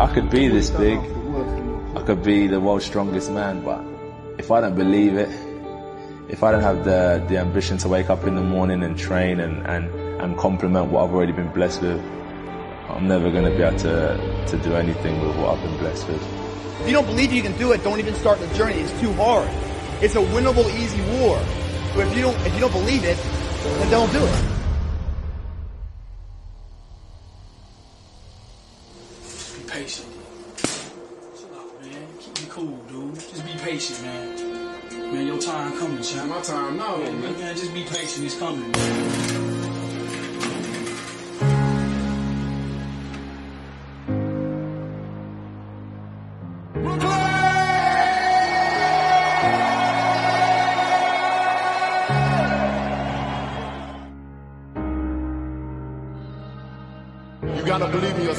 I could be this big. I could be the world's strongest man, but if I don't believe it, if I don't have the, the ambition to wake up in the morning and train and, and, and complement what I've already been blessed with, I'm never going to be able to, to do anything with what I've been blessed with. If you don't believe you can do it, don't even start the journey. It's too hard. It's a winnable, easy war. But if you don't, if you don't believe it, then don't do it. Patient. Chill out, man. Keep it cool, dude. Just be patient, man. Man, your time coming, champ. My time now, man. man, just be patient. It's coming, man.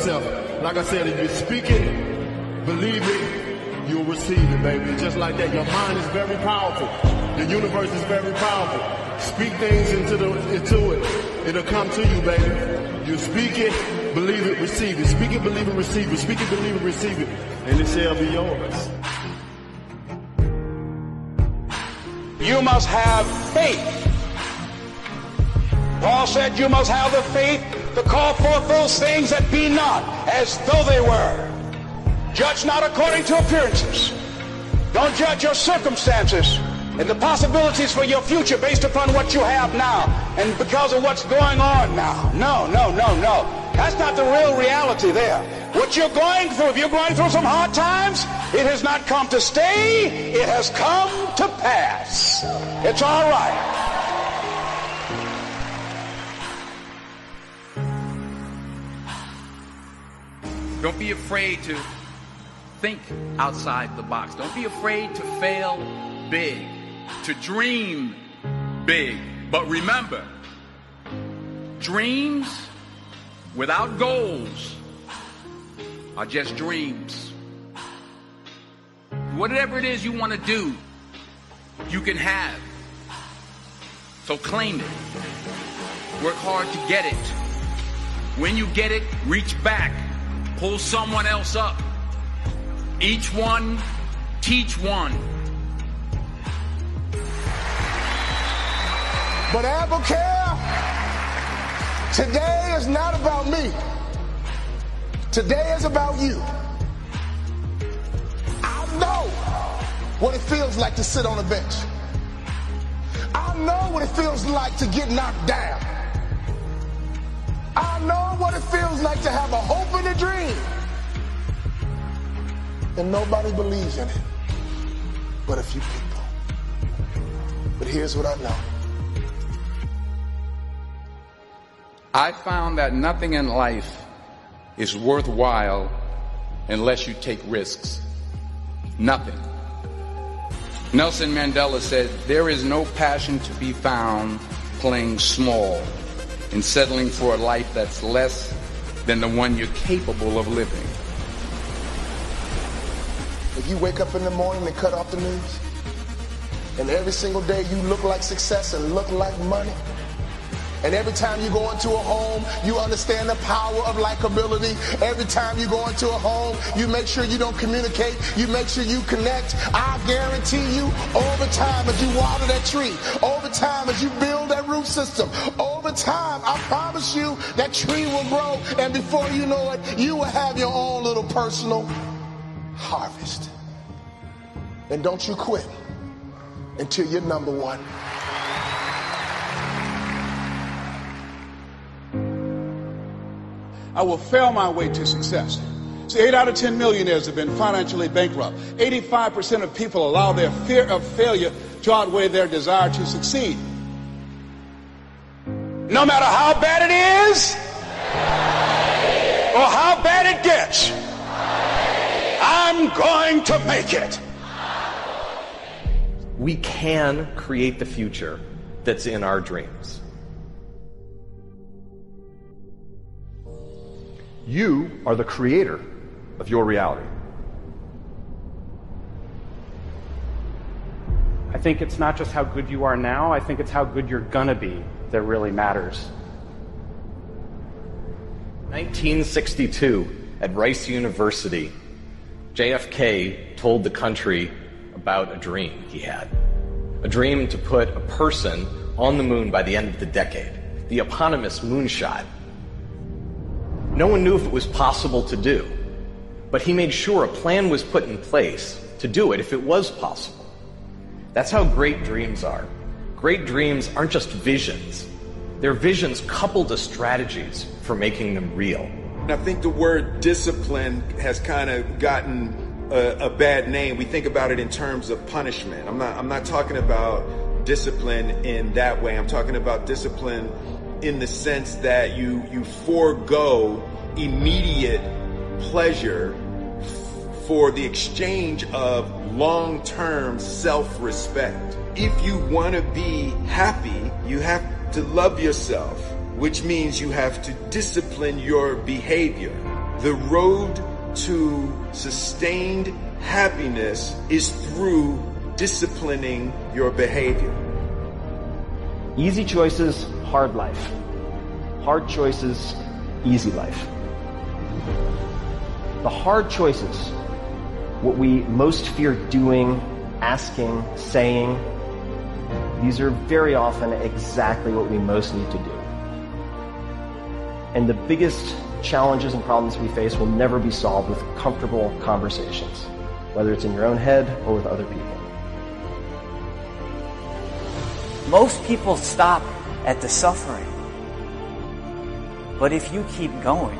Yourself. Like I said, if you speak it, believe it, you'll receive it, baby. Just like that. Your mind is very powerful. The universe is very powerful. Speak things into the into it. It'll come to you, baby. You speak it, believe it, receive it. Speak it, believe it, receive it. Speak it, believe it, receive it. And it shall be yours. You must have faith. Paul said you must have the faith to call forth those things that be not as though they were. Judge not according to appearances. Don't judge your circumstances and the possibilities for your future based upon what you have now and because of what's going on now. No, no, no, no. That's not the real reality there. What you're going through, if you're going through some hard times, it has not come to stay, it has come to pass. It's all right. Don't be afraid to think outside the box. Don't be afraid to fail big, to dream big. But remember, dreams without goals are just dreams. Whatever it is you want to do, you can have. So claim it. Work hard to get it. When you get it, reach back. Pull someone else up. Each one, teach one. But Apple Care, today is not about me. Today is about you. I know what it feels like to sit on a bench. I know what it feels like to get knocked down. I know what it feels like to have a hope dream. And nobody believes in it but a few people. But here's what I know. I found that nothing in life is worthwhile unless you take risks. Nothing. Nelson Mandela said, There is no passion to be found playing small and settling for a life that's less than the one you're capable of living. If you wake up in the morning and cut off the news, and every single day you look like success and look like money, and every time you go into a home, you understand the power of likability. Every time you go into a home, you make sure you don't communicate. You make sure you connect. I guarantee you, over time, as you water that tree, over time, as you build that root system, over time, I promise you, that tree will grow. And before you know it, you will have your own little personal harvest. And don't you quit until you're number one. I will fail my way to success. See, 8 out of 10 millionaires have been financially bankrupt. 85% of people allow their fear of failure to outweigh their desire to succeed. No matter how bad it is or how bad it gets, I'm going to make it. We can create the future that's in our dreams. You are the creator of your reality. I think it's not just how good you are now, I think it's how good you're gonna be that really matters. 1962, at Rice University, JFK told the country about a dream he had. A dream to put a person on the moon by the end of the decade. The eponymous moonshot. No one knew if it was possible to do, but he made sure a plan was put in place to do it if it was possible. That's how great dreams are. Great dreams aren't just visions. They're visions coupled to strategies for making them real. I think the word discipline has kind of gotten a, a, bad name. We think about it in terms of punishment. I'm not, I'm not talking about discipline in that way. I'm talking about discipline in the sense that you, you forego immediate pleasure for the exchange of long term self respect. If you want to be happy, you have to love yourself, which means you have to discipline your behavior. The road to sustained happiness is through disciplining your behavior. Easy choices, hard life. Hard choices, easy life. The hard choices, what we most fear doing, asking, saying, these are very often exactly what we most need to do. And the biggest challenges and problems we face will never be solved with comfortable conversations, whether it's in your own head or with other people. Most people stop at the suffering. But if you keep going,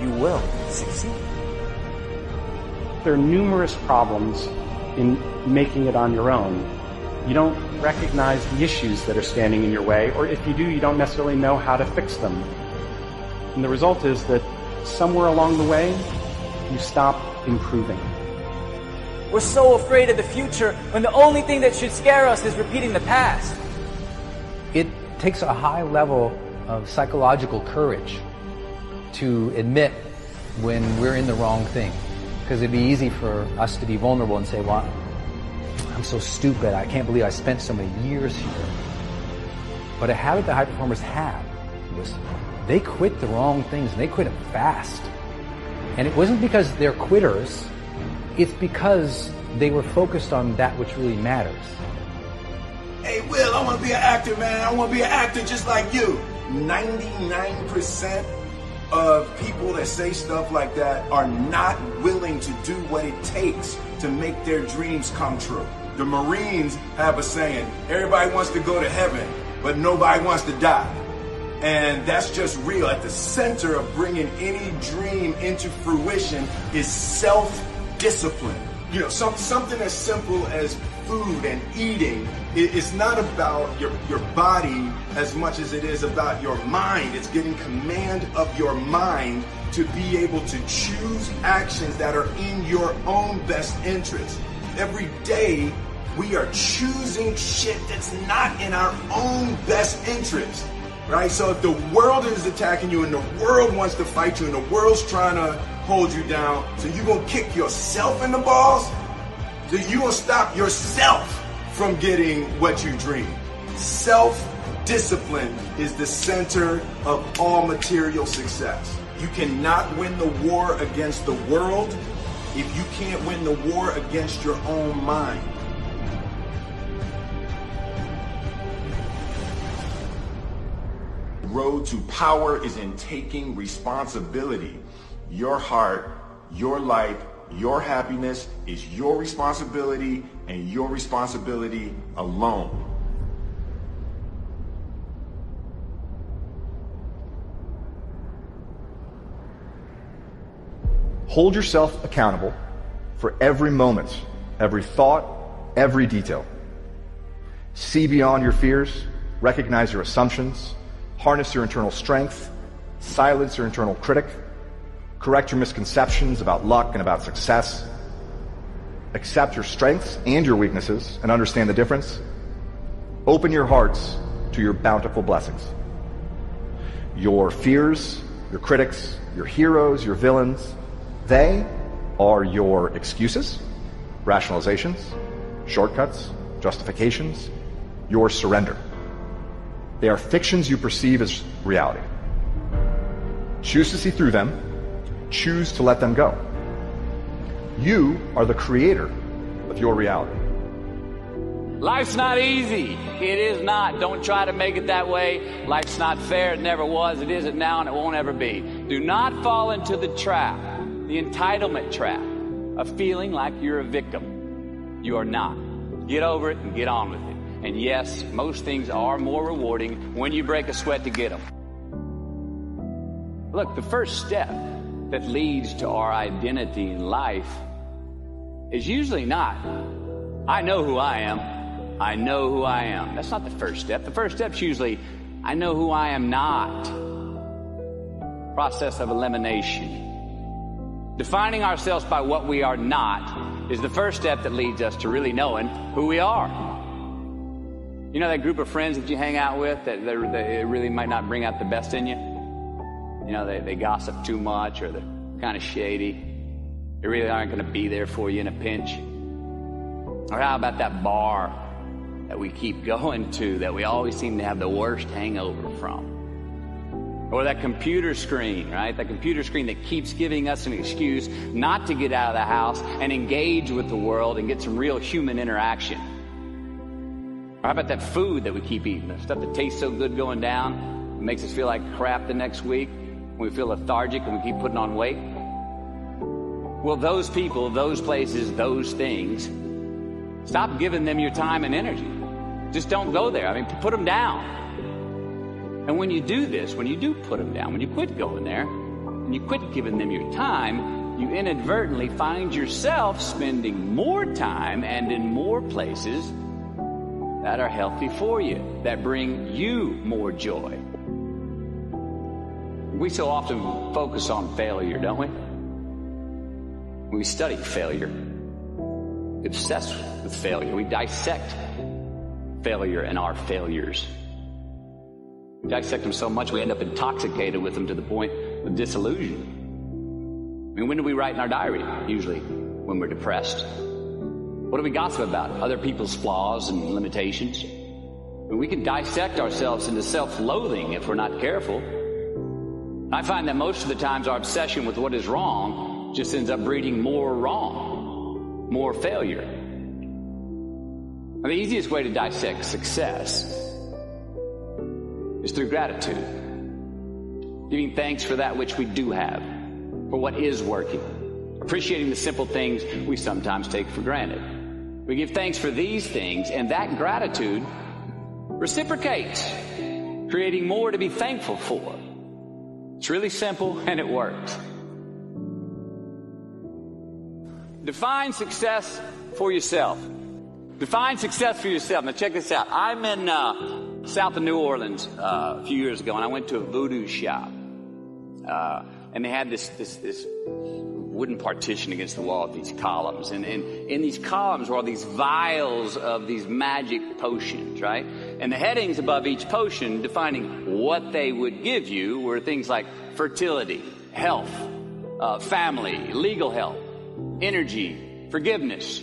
you will succeed. There are numerous problems in making it on your own. You don't recognize the issues that are standing in your way, or if you do, you don't necessarily know how to fix them. And the result is that somewhere along the way, you stop improving. We're so afraid of the future when the only thing that should scare us is repeating the past. It takes a high level of psychological courage to admit when we're in the wrong thing. Because it'd be easy for us to be vulnerable and say, well, I'm so stupid. I can't believe I spent so many years here. But a habit that high performers have was they quit the wrong things and they quit them fast. And it wasn't because they're quitters, it's because they were focused on that which really matters. Hey, Will, I want to be an actor, man. I want to be an actor just like you. 99% of people that say stuff like that are not willing to do what it takes to make their dreams come true. The Marines have a saying everybody wants to go to heaven, but nobody wants to die. And that's just real. At the center of bringing any dream into fruition is self discipline. You know, some, something as simple as food and eating it's not about your, your body as much as it is about your mind. It's getting command of your mind to be able to choose actions that are in your own best interest. Every day, we are choosing shit that's not in our own best interest right? So if the world is attacking you and the world wants to fight you and the world's trying to hold you down, so you gonna kick yourself in the balls? So you gonna stop yourself from getting what you dream. Self-discipline is the center of all material success. You cannot win the war against the world if you can't win the war against your own mind. Road to power is in taking responsibility. Your heart, your life, your happiness is your responsibility and your responsibility alone. Hold yourself accountable for every moment, every thought, every detail. See beyond your fears, recognize your assumptions, harness your internal strength, silence your internal critic, correct your misconceptions about luck and about success, accept your strengths and your weaknesses and understand the difference, open your hearts to your bountiful blessings. Your fears, your critics, your heroes, your villains, they are your excuses, rationalizations, shortcuts, justifications, your surrender. They are fictions you perceive as reality. Choose to see through them choose to let them go. You are the creator of your reality. Life's not easy. It is not. Don't try to make it that way. Life's not fair. It never was. It isn't now, and it won't ever be. Do not fall into the trap, the entitlement trap, of feeling like you're a victim. You are not. Get over it and get on with it. And yes, most things are more rewarding when you break a sweat to get them. Look, the first step that leads to our identity in life is usually not, I know who I am. I know who I am. That's not the first step. The first step's usually, I know who I am not. Process of elimination. Defining ourselves by what we are not is the first step that leads us to really knowing who we are. You know that group of friends that you hang out with that, that, that really might not bring out the best in you? You know, they, they gossip too much or they're kind of shady. They really aren't going to be there for you in a pinch. Or how about that bar that we keep going to that we always seem to have the worst hangover from? Or that computer screen, right? That computer screen that keeps giving us an excuse not to get out of the house and engage with the world and get some real human interaction. How about that food that we keep eating? The stuff that tastes so good going down, it makes us feel like crap the next week. We feel lethargic and we keep putting on weight. Well, those people, those places, those things, stop giving them your time and energy. Just don't go there. I mean, put them down. And when you do this, when you do put them down, when you quit going there, and you quit giving them your time, you inadvertently find yourself spending more time and in more places that are healthy for you, that bring you more joy. We so often focus on failure, don't we? We study failure, we obsess with failure, we dissect failure and our failures. We dissect them so much we end up intoxicated with them to the point of disillusion. I mean, when do we write in our diary? Usually when we're depressed. What do we gossip about? Other people's flaws and limitations. We can dissect ourselves into self-loathing if we're not careful. I find that most of the times our obsession with what is wrong just ends up breeding more wrong, more failure. The easiest way to dissect success is through gratitude. Giving thanks for that which we do have, for what is working. Appreciating the simple things we sometimes take for granted. We give thanks for these things, and that gratitude reciprocates, creating more to be thankful for. It's really simple and it works. Define success for yourself. Define success for yourself. Now check this out. I'm in uh, south of New Orleans uh, a few years ago, and I went to a voodoo shop, uh, and they had this this this wooden partition against the wall with these columns, and, and in these columns were all these vials of these magic potions, right? And the headings above each potion defining what they would give you were things like fertility, health, uh, family, legal help, energy, forgiveness,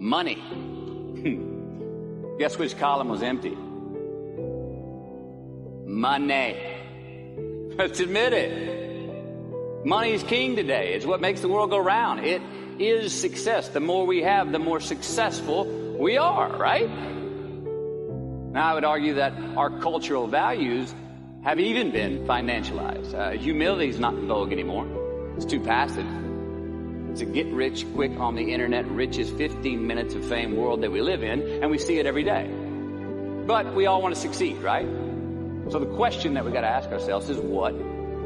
money. Guess which column was empty? Money. Let's admit it. Money is king today. It's what makes the world go round. It is success. The more we have, the more successful we are, right? Now, I would argue that our cultural values have even been financialized. Uh, humility is not in vogue anymore. It's too passive. It's a get rich quick on the internet, richest 15 minutes of fame world that we live in, and we see it every day. But we all want to succeed, right? So the question that we got to ask ourselves is what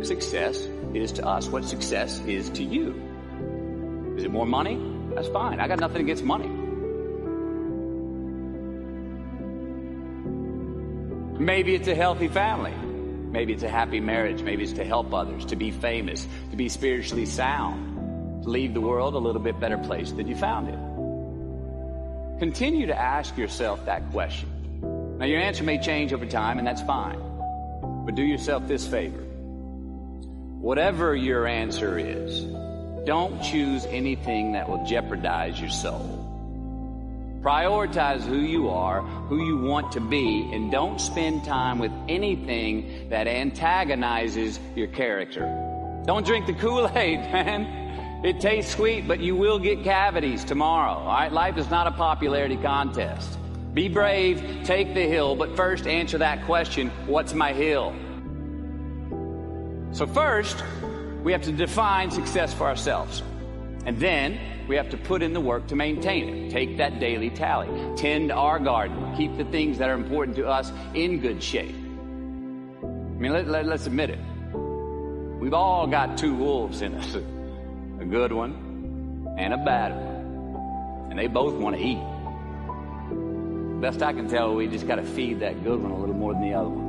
success is to us? What success is to you? Is it more money? That's fine. I got nothing against money. Maybe it's a healthy family. Maybe it's a happy marriage. Maybe it's to help others, to be famous, to be spiritually sound, to leave the world a little bit better place than you found it. Continue to ask yourself that question. Now, your answer may change over time, and that's fine. But do yourself this favor. Whatever your answer is, don't choose anything that will jeopardize your soul. Prioritize who you are, who you want to be, and don't spend time with anything that antagonizes your character. Don't drink the Kool-Aid, man. It tastes sweet, but you will get cavities tomorrow. All right? Life is not a popularity contest. Be brave, take the hill, but first answer that question, what's my hill? So first, we have to define success for ourselves. And then we have to put in the work to maintain it. Take that daily tally. Tend our garden. Keep the things that are important to us in good shape. I mean, let, let, let's admit it. We've all got two wolves in us a good one and a bad one. And they both want to eat. Best I can tell, we just got to feed that good one a little more than the other one.